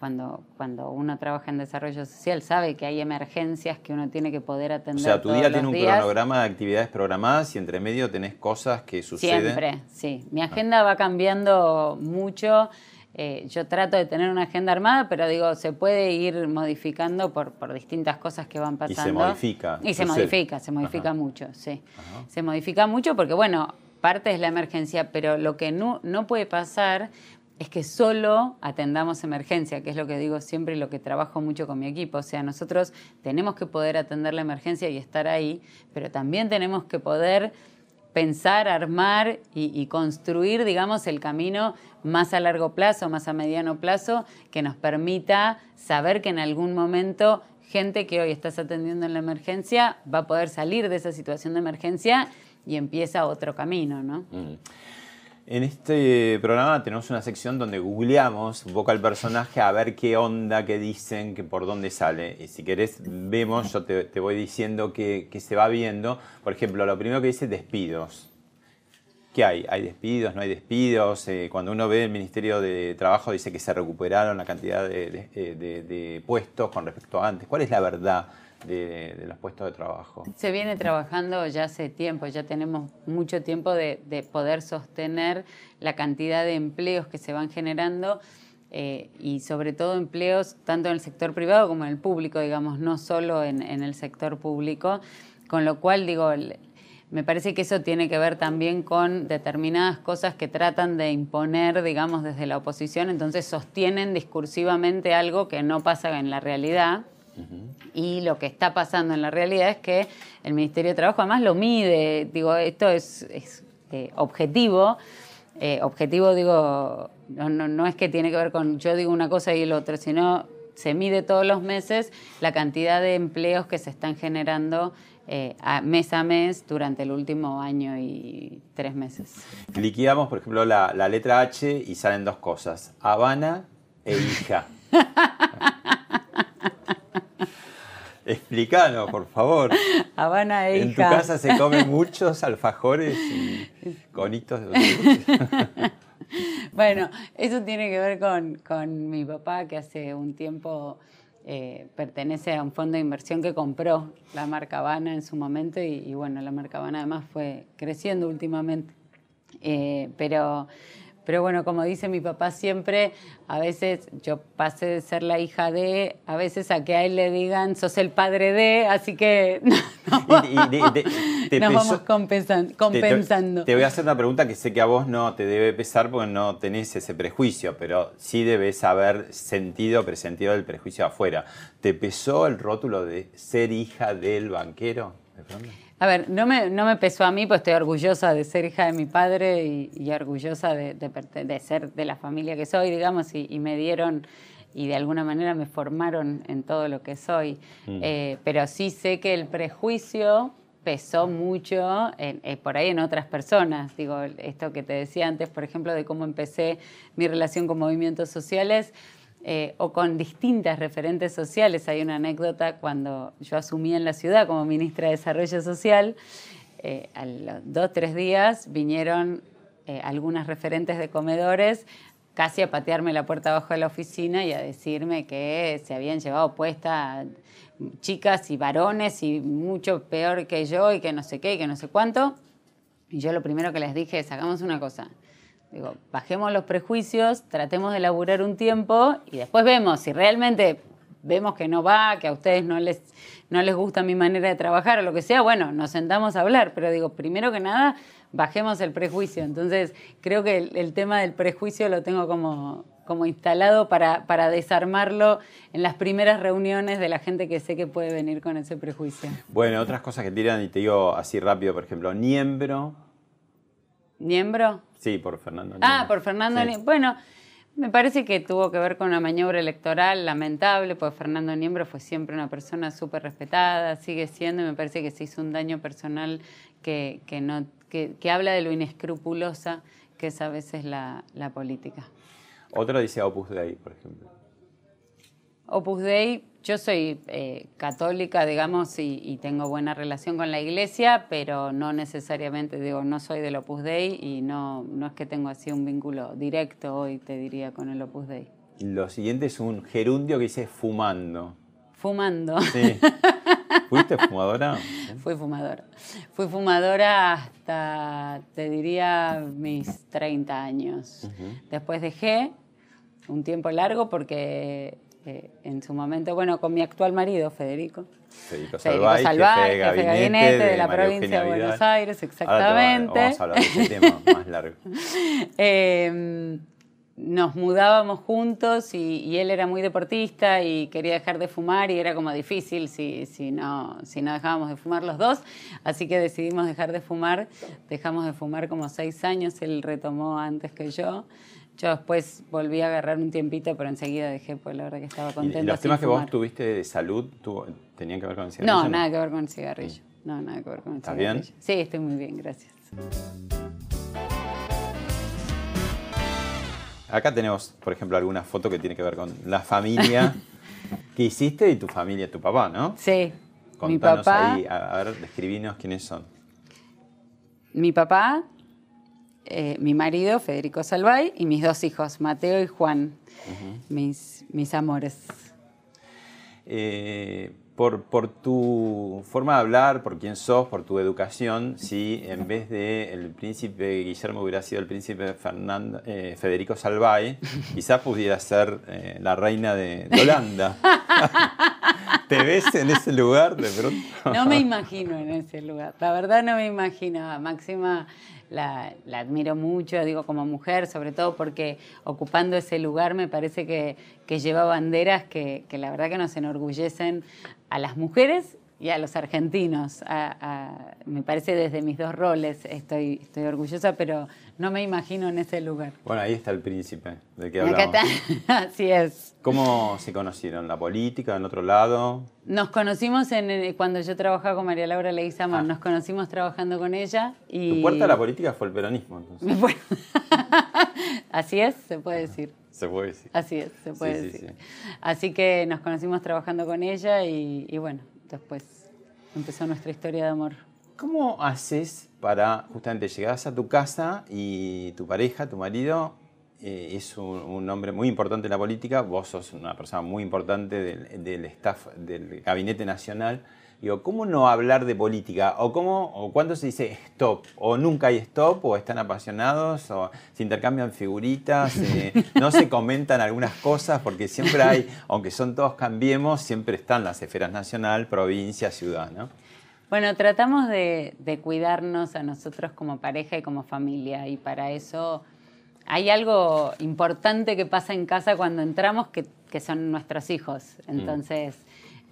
cuando, cuando uno trabaja en desarrollo social sabe que hay emergencias que uno tiene que poder O atender. sea, tu todos día tiene un días. cronograma de actividades programadas y entre medio tenés cosas que suceden. Siempre, sí. Mi agenda va cambiando mucho. Eh, yo trato de tener una agenda armada, pero digo, se puede ir modificando por, por distintas cosas que van Y se pasando. modifica, Y se modifica, se modifica mucho, sí. Se modifica mucho porque, bueno, parte es la emergencia, pero lo que no, no puede pasar es que solo atendamos emergencia, que es lo que digo siempre y lo que trabajo mucho con mi equipo. O sea, nosotros tenemos que poder atender la emergencia y estar ahí, pero también tenemos que poder pensar, armar y, construir, digamos, el camino más a largo plazo, más a mediano plazo, que nos permita saber que en algún momento gente que hoy estás atendiendo en la emergencia va a poder salir de esa situación de emergencia y empieza otro camino, ¿no? Mm. En este programa tenemos una sección donde googleamos un poco al personaje a ver qué onda, qué dicen, que por dónde sale. Y si querés, vemos, yo te, voy diciendo qué se va viendo. Por ejemplo, lo primero que dice despidos. ¿Qué hay? ¿Hay despidos? ¿No hay despidos? Eh, cuando uno ve el Ministerio de Trabajo dice que se recuperaron la cantidad de puestos con respecto a antes. ¿Cuál es la verdad de, los puestos de trabajo? Se viene trabajando ya hace tiempo, ya tenemos mucho tiempo de, de poder sostener la cantidad de empleos que se van generando eh, y sobre todo empleos tanto en el sector privado como en el público, digamos, no solo en, el sector público, con lo cual digo, me parece que eso tiene que ver también con determinadas cosas que tratan de imponer, digamos, desde la oposición, entonces sostienen discursivamente algo que no pasa en la realidad. Y lo que está pasando en la realidad es que el Ministerio de Trabajo además lo mide, digo, esto es, es, eh, objetivo. Eh, objetivo, digo, no, no, no es que tiene que ver con yo digo una cosa y el otro, sino se mide todos los meses la cantidad de empleos que se están generando eh, a- mes a mes durante el último año y tres meses. Liquidamos, por ejemplo, la, la letra H y salen dos cosas: Habana e hija. Explícanos, por favor. Habana e En tu casa se comen muchos alfajores y conitos de dulce. Bueno, eso tiene que ver con, con mi papá, que hace un tiempo eh, pertenece a un fondo de inversión que compró la marca Habana en su momento y, y bueno, la marca Habana además fue creciendo últimamente. Eh, pero, Pero bueno, como dice mi papá siempre, a veces yo pasé de ser la hija de, a veces a que a él le digan, sos el padre de, así que nos vamos compensando. compensando. Te, voy a hacer una pregunta que sé que a vos no te debe pesar porque no tenés ese prejuicio, pero sí debes haber sentido, presentido el prejuicio afuera. ¿Te pesó el rótulo de ser hija del banquero? A ver, no me, no me pesó a mí, pues estoy orgullosa de ser hija de mi padre y, orgullosa de, de, ser de la familia que soy, digamos, y, me dieron y de alguna manera me formaron en todo lo que soy. Mm. Eh, pero sí sé que el prejuicio pesó mucho eh, por ahí en otras personas. Digo, esto que te decía antes, por ejemplo, de cómo empecé mi relación con movimientos sociales eh, o con distintas referentes sociales. Hay una anécdota cuando yo asumí en la ciudad como ministra de Desarrollo Social, eh, a los dos, tres días vinieron eh, algunas referentes de comedores casi a patearme la puerta abajo de la oficina y a decirme que se habían llevado puesta chicas y varones y mucho peor que yo y que no sé qué y que no sé cuánto. Y yo lo primero que les dije es, hagamos una cosa, Digo, bajemos los prejuicios, tratemos de laburar un tiempo y después vemos si realmente vemos que no va, que a ustedes no les, no les gusta mi manera de trabajar o lo que sea, bueno, nos sentamos a hablar, pero digo, primero que nada, bajemos el prejuicio. Entonces, creo que el, tema del prejuicio lo tengo como, como instalado para, para, desarmarlo en las primeras reuniones de la gente que sé que puede venir con ese prejuicio. Bueno, otras cosas que tiran, y te digo así rápido, por ejemplo, Niembro. ¿Niembro? Sí, por Fernando Ah, por Fernando Bueno, me parece que tuvo que ver con una maniobra electoral lamentable, porque Fernando Niembro fue siempre una persona súper respetada, sigue siendo, y me parece que se hizo un daño personal que, que no, que, que, habla de lo inescrupulosa que es a veces la, la política. Otro dice Opus Dei, por ejemplo. Opus Dei yo soy eh, católica, digamos, y, tengo buena relación con la iglesia, pero no necesariamente, digo, no soy del Opus Dei y no, no es que tengo así un vínculo directo hoy, te diría, con el Opus Dei. Lo siguiente es un gerundio que dice fumando. Fumando. Sí. ¿Fuiste fumadora? Fui fumadora. Fui fumadora hasta, te diría, mis 30 años. Después dejé un tiempo largo porque en su momento, bueno, con mi actual marido, Federico. Federico Salvay, jefe, de gabinete, de, la provincia de Buenos Aires, exactamente. vamos a hablar de ese tema más largo. Em, nos mudábamos juntos y, él era muy deportista y quería dejar de fumar y era como difícil si, si, no, si no dejábamos de fumar los dos. Así que decidimos dejar de fumar. Dejamos de fumar como seis años, él retomó antes que yo. Yo después volví a agarrar un tiempito, pero enseguida dejé, pues la verdad que estaba contenta. ¿Y los temas que vos tuviste de salud tenían que ver con el cigarrillo? No, nada que ver con el cigarrillo. No, nada que ver con el ¿Estás cigarrillo. bien? Sí, estoy muy bien, gracias. Acá tenemos, por ejemplo, alguna foto que tiene que ver con la familia que hiciste y tu familia, tu papá, ¿no? Sí. Contanos mi papá, ahí, a ver, describinos quiénes son. Mi papá, eh, mi marido, Federico Salvay, y mis dos hijos, Mateo y Juan, mis, mis amores. Eh, por, por, tu forma de hablar, por quién sos, por tu educación, si en vez de el príncipe Guillermo hubiera sido el príncipe Fernando, eh, Federico Salvay, quizás pudiera ser la reina de, de Holanda. ¿Te ves en ese lugar de pronto? No me imagino en ese lugar. La verdad no me imagino. Máxima la, admiro mucho, digo, como mujer, sobre todo porque ocupando ese lugar me parece que, lleva banderas que, que, la verdad que nos enorgullecen a las mujeres y a los argentinos. me parece desde mis dos roles estoy, estoy orgullosa, pero no me imagino en ese lugar. Bueno, ahí está el príncipe de que hablamos. Así es. ¿Cómo se conocieron? ¿La política en otro lado? Nos conocimos en, cuando yo trabajaba con María Laura Leguizamón, ah. nos conocimos trabajando con ella. Y... Tu puerta a la política fue el peronismo, entonces. Así es, se puede decir. Se puede decir. Así es, se puede decir. Así que nos conocimos trabajando con ella y, y bueno, después empezó nuestra historia de amor. ¿Cómo haces para justamente llegar a tu casa y tu pareja, tu marido, eh, es un, hombre muy importante en la política, vos sos una persona muy importante del, staff del Gabinete Nacional. Digo, ¿cómo no hablar de política? ¿O cómo, o cuándo se dice stop? ¿O nunca hay stop? ¿O están apasionados? ¿O se intercambian figuritas? eh, ¿No se comentan algunas cosas? Porque siempre hay, aunque son todos cambiemos, siempre están las esferas nacional, provincia, ciudad, ¿no? Bueno, tratamos de, de cuidarnos a nosotros como pareja y como familia y para eso hay algo importante que pasa en casa cuando entramos que, que son nuestros hijos. Entonces,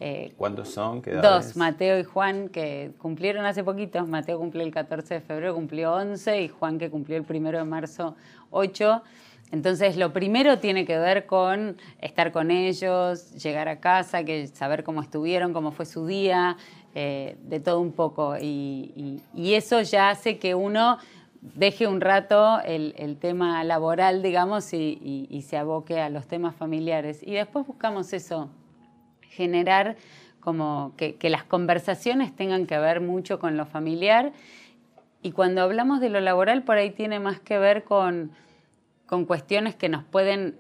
eh, ¿Cuántos son? Dos, Mateo y Juan, que cumplieron hace poquito. Mateo cumplió el 14 de febrero, cumplió 11 y Juan que cumplió el 1 de marzo 8. Entonces, lo primero tiene que ver con estar con ellos, llegar a casa, que saber cómo estuvieron, cómo fue su día, eh, de todo un poco. Y, y- y eso ya hace que uno deje un rato el, el tema laboral, digamos, y se aboque a los temas familiares. Y después buscamos eso, generar como que, las conversaciones tengan que ver mucho con lo familiar. Y cuando hablamos de lo laboral, por ahí tiene más que ver con, con cuestiones que nos pueden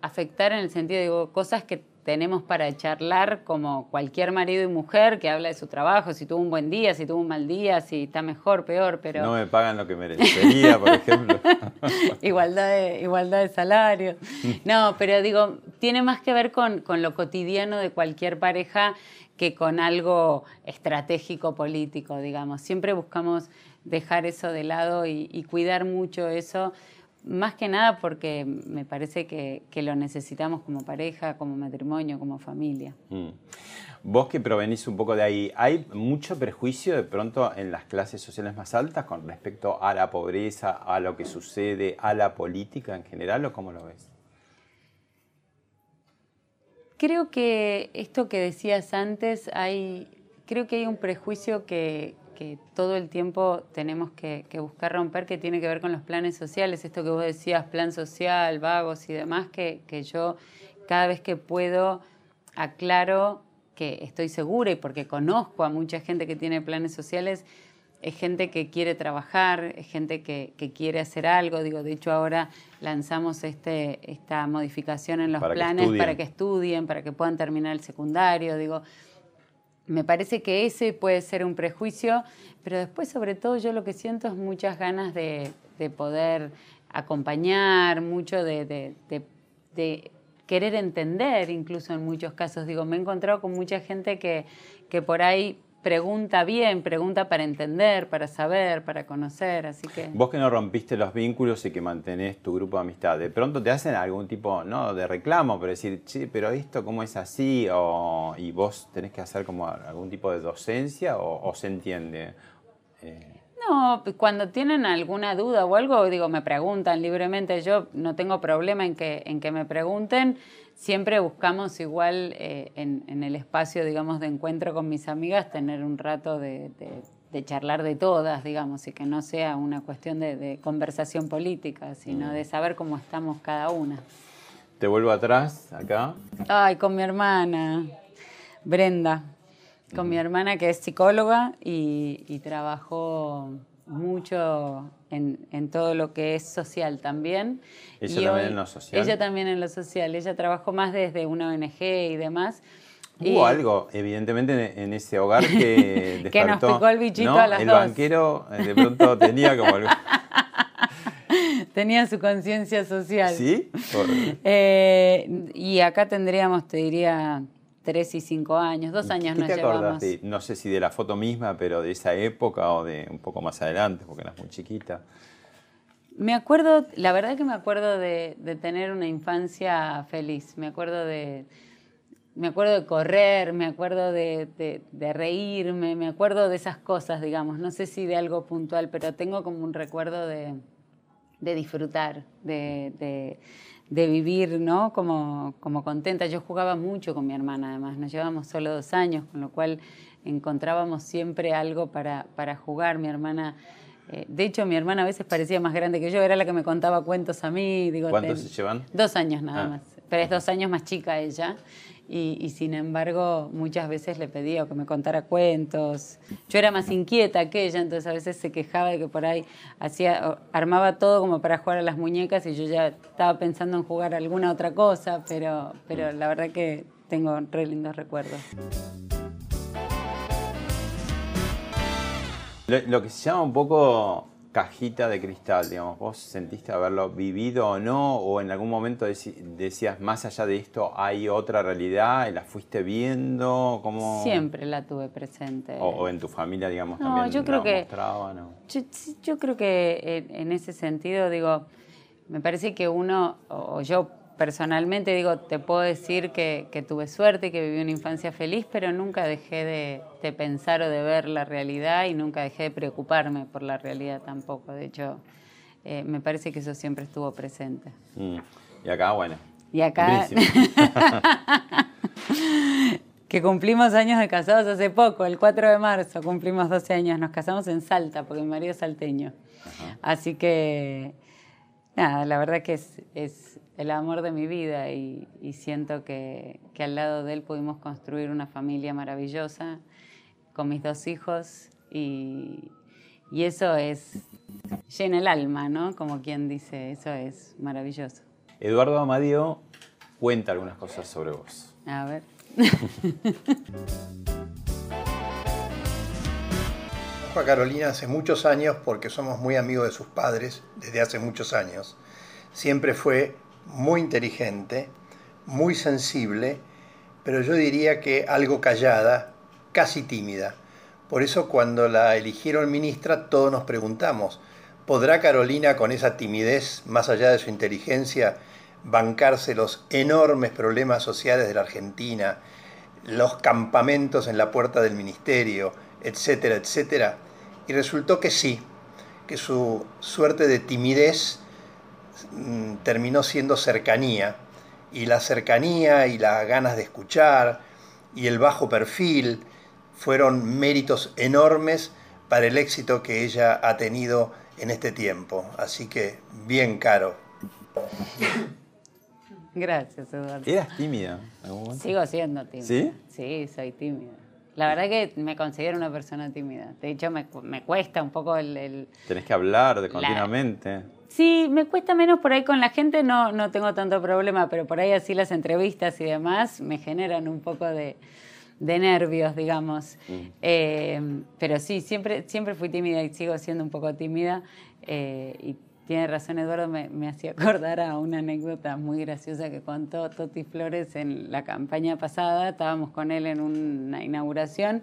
afectar en el sentido, digo, cosas que tenemos para charlar como cualquier marido y mujer que habla de su trabajo, si tuvo un buen día, si tuvo un mal día, si está mejor, peor, pero... No me pagan lo que merecería, por ejemplo. igualdad, de, igualdad de salario. No, pero digo, tiene más que ver con, con lo cotidiano de cualquier pareja que con algo estratégico político, digamos. Siempre buscamos dejar eso de lado y, y cuidar mucho eso, más que nada porque me parece que, que lo necesitamos como pareja, como matrimonio, como familia. Mm. Vos que provenís un poco de ahí, ¿hay mucho prejuicio de pronto en las clases sociales más altas con respecto a la pobreza, a lo que sucede, a la política en general o cómo lo ves? Creo que esto que decías antes, hay, creo que hay un prejuicio que, que todo el tiempo tenemos que, que buscar romper, que tiene que ver con los planes sociales. Esto que vos decías, plan social, vagos y demás, que, que yo cada vez que puedo aclaro que estoy segura y porque conozco a mucha gente que tiene planes sociales, es gente que quiere trabajar, es gente que, que quiere hacer algo. Digo, de hecho ahora lanzamos este, esta modificación en los Para planes para que estudien, para que puedan terminar el secundario. Digo, me parece que ese puede ser un prejuicio, pero después sobre todo yo lo que siento es muchas ganas de, de poder acompañar, mucho de, de- querer entender, incluso en muchos casos. Digo, me he encontrado con mucha gente que, que por ahí pregunta bien, pregunta para entender, para saber, para conocer, así que... Vos que no rompiste los vínculos y que mantenés tu grupo de amistad, de pronto te hacen algún tipo, no de reclamo, pero decir, che, pero esto cómo es así, o, y vos tenés que hacer como algún tipo de docencia, o, o se entiende. Eh, No, cuando tienen alguna duda o algo, digo, me preguntan libremente. Yo no tengo problema en que, en que me pregunten. Siempre buscamos igual eh, en, en el espacio, digamos, de encuentro con mis amigas, tener un rato de, de- de charlar de todas, digamos, y que no sea una cuestión de, de conversación política, sino de saber cómo estamos cada una. te vuelvo atrás, acá. Ay, con mi hermana, Brenda, con mi hermana que es psicóloga y, y trabajó mucho en, en todo lo que es social también. Ella Y también en lo social. Ella también en lo social. Ella trabajó más desde una ONG y demás. Y- Hubo algo, evidentemente, en, ese hogar que Que nos despertó, picó el bichito ¿no? a las El dos. banquero eh, de pronto tenía como algo... Tenía su conciencia social. ¿Sí? Por- Eh, y acá tendríamos, te diría, tres y cinco años, dos años ¿Qué nos te llevamos. de, no sé si de la foto misma, pero de esa época o de un poco más adelante, porque eras muy chiquita? Me acuerdo, la verdad que me acuerdo de, de tener una infancia feliz. Me acuerdo de, me acuerdo de correr, me acuerdo de, de- de reírme, me acuerdo de esas cosas, digamos. No sé si de algo puntual, pero tengo como un recuerdo de, de disfrutar, de, de- de vivir, ¿no? Como, como contenta. Yo jugaba mucho con mi hermana, además. Nos llevamos solo dos años, con lo cual encontrábamos siempre algo para, para jugar. Mi hermana, eh, de hecho, mi hermana a veces parecía más grande que yo, era la que me contaba cuentos a mí. Digo, ¿Cuántos ten- se llevan? Dos años nada Ah. más. Pero es dos años más chica ella. Y, sin embargo muchas veces le pedía que me contara cuentos. Yo era más inquieta que ella, entonces a veces se quejaba de que por ahí hacía, armaba todo como para jugar a las muñecas y yo ya estaba pensando en jugar alguna otra cosa, pero, pero la verdad que tengo re lindos recuerdos. Lo que se llama un poco cajita de cristal, digamos, ¿vos sentiste haberlo vivido o no? ¿O en algún momento decías, más allá de esto, hay otra realidad y la fuiste viendo? ¿Cómo? Siempre la tuve presente. O, o en tu familia, digamos, No, también yo creo lo que- mostraban, o- Yo, creo que en, en ese sentido, digo, me parece que uno, o yo personalmente, digo, te puedo decir que, que tuve suerte, que viví una infancia feliz, pero nunca dejé de, de pensar o de ver la realidad y nunca dejé de preocuparme por la realidad tampoco. De hecho, eh, me parece que eso siempre estuvo presente. Mm. Y acá, bueno. Y acá, que cumplimos años de casados hace poco, el 4 de marzo cumplimos 12 años, nos casamos en Salta, porque mi marido es salteño. Así que, nada, la verdad que es, es el amor de mi vida y, y siento que, que al lado de él pudimos construir una familia maravillosa con mis dos hijos y, y eso es, llena el alma, ¿no? Como quien dice, eso es maravilloso. Eduardo Amadio cuenta algunas cosas sobre vos. A ver. A Carolina hace muchos años porque somos muy amigos de sus padres desde hace muchos años. Siempre fue muy inteligente, muy sensible, pero yo diría que algo callada, casi tímida. Por eso cuando la eligieron ministra todos nos preguntamos, ¿podrá Carolina con esa timidez, más allá de su inteligencia, bancarse los enormes problemas sociales de la Argentina, los campamentos en la puerta del ministerio, etcétera, etcétera? Y resultó que sí, que su suerte de timidez terminó siendo cercanía, y la cercanía y las ganas de escuchar y el bajo perfil fueron méritos enormes para el éxito que ella ha tenido en este tiempo. Así que bien caro. Gracias, Eduardo. ¿Eras tímida algún? Sigo siendo tímida. ¿Sí? Sí, soy tímida. La verdad que me considero una persona tímida. De hecho, me, cu- me cuesta un poco el, el- Tenés que hablar de continuamente. Sí, me cuesta menos por ahí con la gente, no, no tengo tanto problema, pero por ahí así las entrevistas y demás me generan un poco de, de nervios, digamos. Eh, pero sí, siempre, siempre fui tímida y sigo siendo un poco tímida. eh, y tiene razón Eduardo, me, me hacía acordar a una anécdota muy graciosa que contó Toti Flores en la campaña pasada. Estábamos con él en una inauguración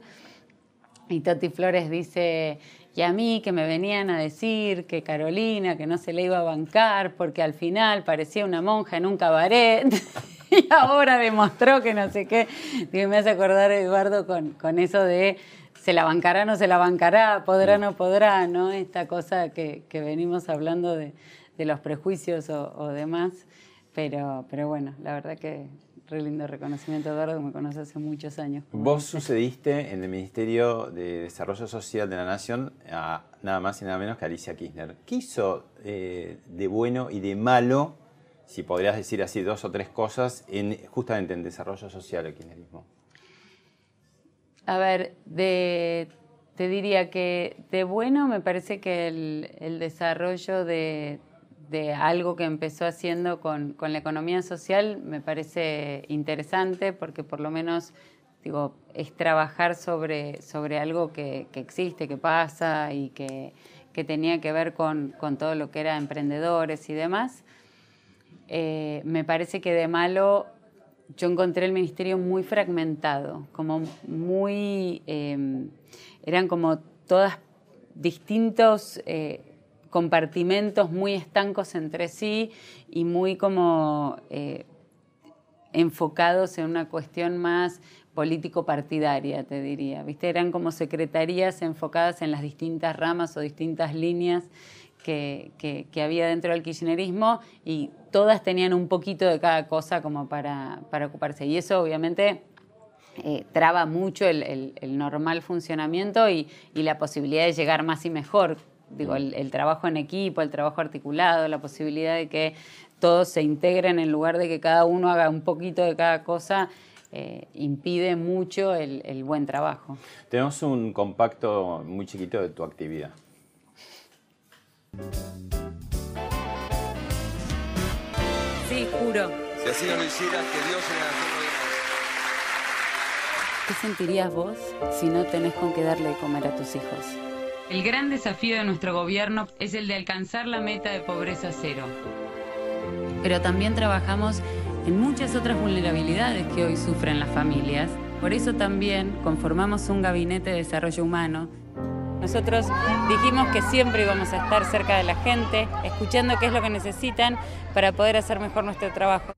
y Toti Flores dice, y a mí que me venían a decir que Carolina, que no se le iba a bancar porque al final parecía una monja en un cabaret y ahora demostró que no sé qué. Digo, me hace acordar Eduardo con, con eso de se la bancará, no se la bancará, podrá, no podrá, ¿no? Esta cosa que, que venimos hablando de, de los prejuicios o, o demás. Pero, pero bueno, la verdad que re lindo reconocimiento, Eduardo, que me conoce hace muchos años. Vos sucediste en el Ministerio de Desarrollo Social de la Nación a nada más y nada menos que Alicia Kirchner. ¿Qué hizo eh, de bueno y de malo, si podrías decir así dos o tres cosas, en, justamente en desarrollo social el kirchnerismo? A ver, de, te diría que de bueno me parece que el, el desarrollo de, de algo que empezó haciendo con, con la economía social me parece interesante porque por lo menos digo, es trabajar sobre, sobre algo que, que existe, que pasa y que, que tenía que ver con, con todo lo que era emprendedores y demás. Eh, me parece que de malo yo encontré el ministerio muy fragmentado, como muy, eh, eran como todas distintos eh, compartimentos muy estancos entre sí y muy como eh, enfocados en una cuestión más político-partidaria, te diría. ¿Viste? Eran como secretarías enfocadas en las distintas ramas o distintas líneas que, que, había dentro del kirchnerismo y todas tenían un poquito de cada cosa como para, para ocuparse. Y eso obviamente eh, traba mucho el, el, el, normal funcionamiento y, y, la posibilidad de llegar más y mejor. Digo, el, el, trabajo en equipo, el trabajo articulado, la posibilidad de que todos se integren en lugar de que cada uno haga un poquito de cada cosa. Eh, impide mucho el, el buen trabajo. Tenemos un compacto muy chiquito de tu actividad. Sí, juro. Si así no lo hicieras, que Dios ¿Qué sentirías vos si no tenés con qué darle de comer a tus hijos? El gran desafío de nuestro gobierno es el de alcanzar la meta de pobreza cero. Pero también trabajamos en muchas otras vulnerabilidades que hoy sufren las familias. Por eso también conformamos un gabinete de desarrollo humano. Nosotros dijimos que siempre íbamos a estar cerca de la gente, escuchando qué es lo que necesitan para poder hacer mejor nuestro trabajo.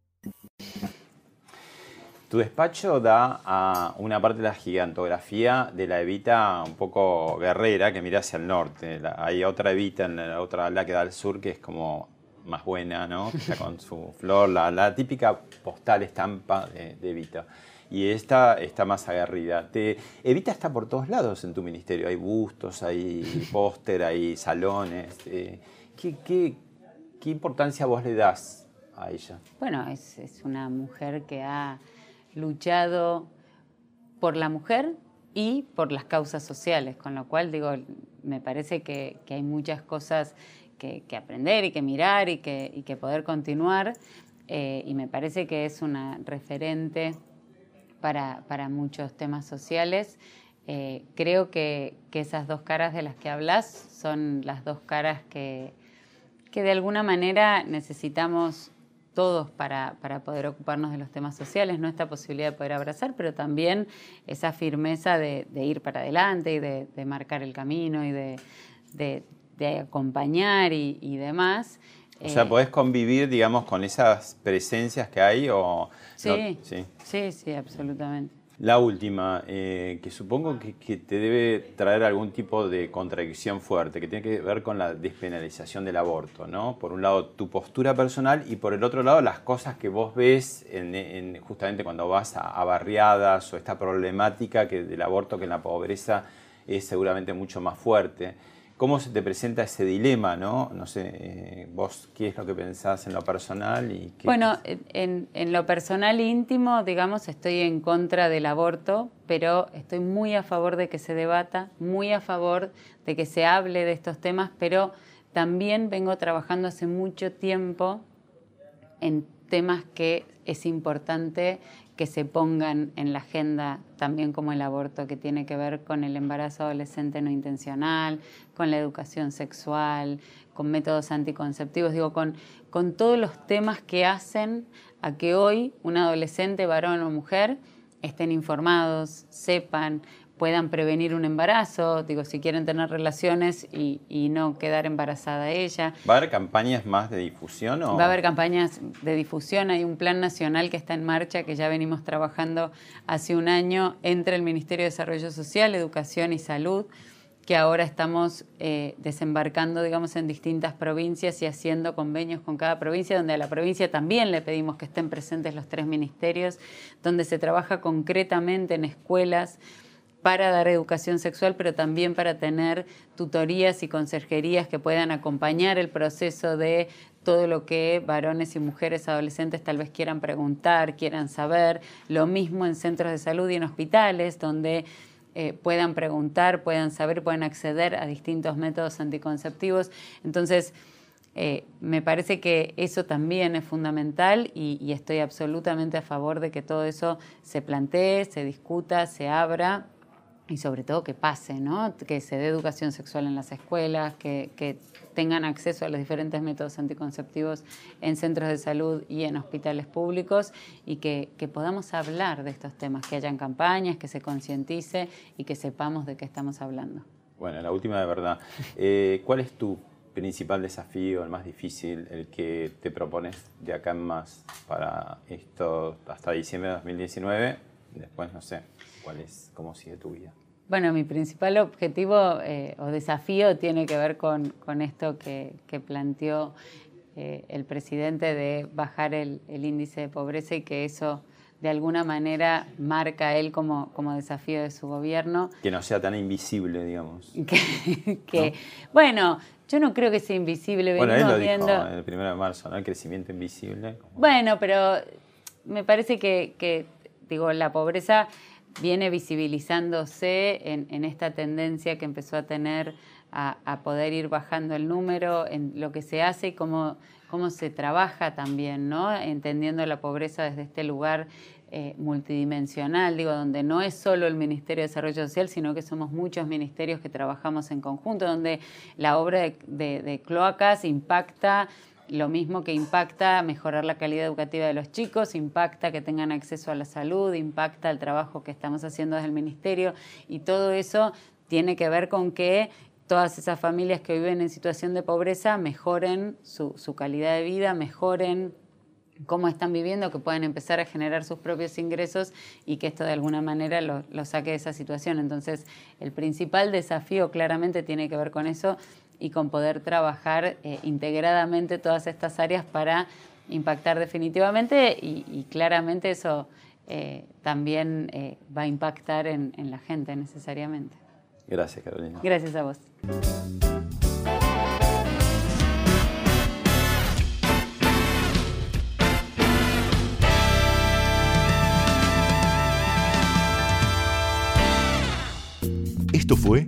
Tu despacho da a una parte de la gigantografía de la Evita un poco guerrera que mira hacia el norte. hay otra Evita en la otra la que da al sur que es como más buena, ¿no? con su flor, la, típica postal estampa de, Evita. Y esta está más aguerrida. Te, Evita está por todos lados en tu ministerio. Hay bustos, hay póster, hay salones. Eh, ¿qué, qué, importancia vos le das a ella? Bueno, es, es una mujer que ha luchado por la mujer y por las causas sociales, con lo cual digo, me parece que, hay muchas cosas que, aprender y que mirar y que, poder continuar, eh, y me parece que es una referente para, muchos temas sociales. Eh, creo que, esas dos caras de las que hablas son las dos caras que de alguna manera necesitamos todos para, poder ocuparnos de los temas sociales, no esta posibilidad de poder abrazar, pero también esa firmeza de, ir para adelante y de, marcar el camino y de, acompañar y, demás. O sea, ¿podés convivir, digamos, con esas presencias que hay? O sí, sí, sí, absolutamente. La última, eh, que supongo que, te debe traer algún tipo de contradicción fuerte, que tiene que ver con la despenalización del aborto, ¿no? Por un lado, tu postura personal y por el otro lado, las cosas que vos ves en, justamente cuando vas a, barriadas o esta problemática que, del aborto que en la pobreza es seguramente mucho más fuerte. ¿Cómo se te presenta ese dilema, no? No sé, eh, vos, ¿qué es lo que pensás en lo personal? y Bueno, en, lo personal íntimo, digamos, estoy en contra del aborto, pero estoy muy a favor de que se debata, muy a favor de que se hable de estos temas, pero también vengo trabajando hace mucho tiempo en temas que es importante que se pongan en la agenda también como el aborto, que tiene que ver con el embarazo adolescente no intencional, con la educación sexual, con métodos anticonceptivos, digo, con, con todos los temas que hacen a que hoy un adolescente, varón o mujer, estén informados, sepan, puedan prevenir un embarazo, digo, si quieren tener relaciones y, no quedar embarazada ella. ¿Va a haber campañas más de difusión? O? Va a haber campañas de difusión, hay un plan nacional que está en marcha, que ya venimos trabajando hace un año entre el Ministerio de Desarrollo Social, Educación y Salud, que ahora estamos eh, desembarcando, digamos, en distintas provincias y haciendo convenios con cada provincia, donde a la provincia también le pedimos que estén presentes los tres ministerios, donde se trabaja concretamente en escuelas, para dar educación sexual, pero también para tener tutorías y conserjerías que puedan acompañar el proceso de todo lo que varones y mujeres adolescentes tal vez quieran preguntar, quieran saber. Lo mismo en centros de salud y en hospitales, donde eh, puedan preguntar, puedan saber, puedan acceder a distintos métodos anticonceptivos. Entonces, eh, me parece que eso también es fundamental y, y estoy absolutamente a favor de que todo eso se plantee, se discuta, se abra y sobre todo que pase, ¿no? que se dé educación sexual en las escuelas, que, tengan acceso a los diferentes métodos anticonceptivos en centros de salud y en hospitales públicos y que, podamos hablar de estos temas, que hayan campañas, que se concientice y que sepamos de qué estamos hablando. Bueno, la última de verdad. Eh, ¿Cuál es tu principal desafío, el más difícil, el que te propones de acá en más para esto hasta diciembre de 2019? Después, no sé, ¿cuál es, cómo sigue tu vida? Bueno, mi principal objetivo eh, o desafío tiene que ver con, esto que, planteó eh, el presidente de bajar el, índice de pobreza y que eso de alguna manera marca él como, como desafío de su gobierno. Que no sea tan invisible, digamos. Que, Bueno, yo no creo que sea invisible. Bueno, él lo dijo el 1 de marzo, ¿no? El crecimiento invisible. Bueno, pero me parece que, que digo, la pobreza viene visibilizándose en, esta tendencia que empezó a tener a, poder ir bajando el número, en lo que se hace y cómo, cómo se trabaja también, ¿no? entendiendo la pobreza desde este lugar eh, multidimensional, digo, donde no es solo el Ministerio de Desarrollo Social, sino que somos muchos ministerios que trabajamos en conjunto, donde la obra de cloacas impacta lo mismo que impacta mejorar la calidad educativa de los chicos, impacta que tengan acceso a la salud, impacta el trabajo que estamos haciendo desde el Ministerio y todo eso tiene que ver con que todas esas familias que viven en situación de pobreza mejoren su, calidad de vida, mejoren cómo están viviendo, que puedan empezar a generar sus propios ingresos y que esto de alguna manera lo, lo, saque de esa situación. Entonces, el principal desafío claramente tiene que ver con eso y con poder trabajar eh, integradamente todas estas áreas para impactar definitivamente y, claramente eso eh, también eh, va a impactar en, en la gente necesariamente. Gracias, Carolina. Gracias a vos. Esto fue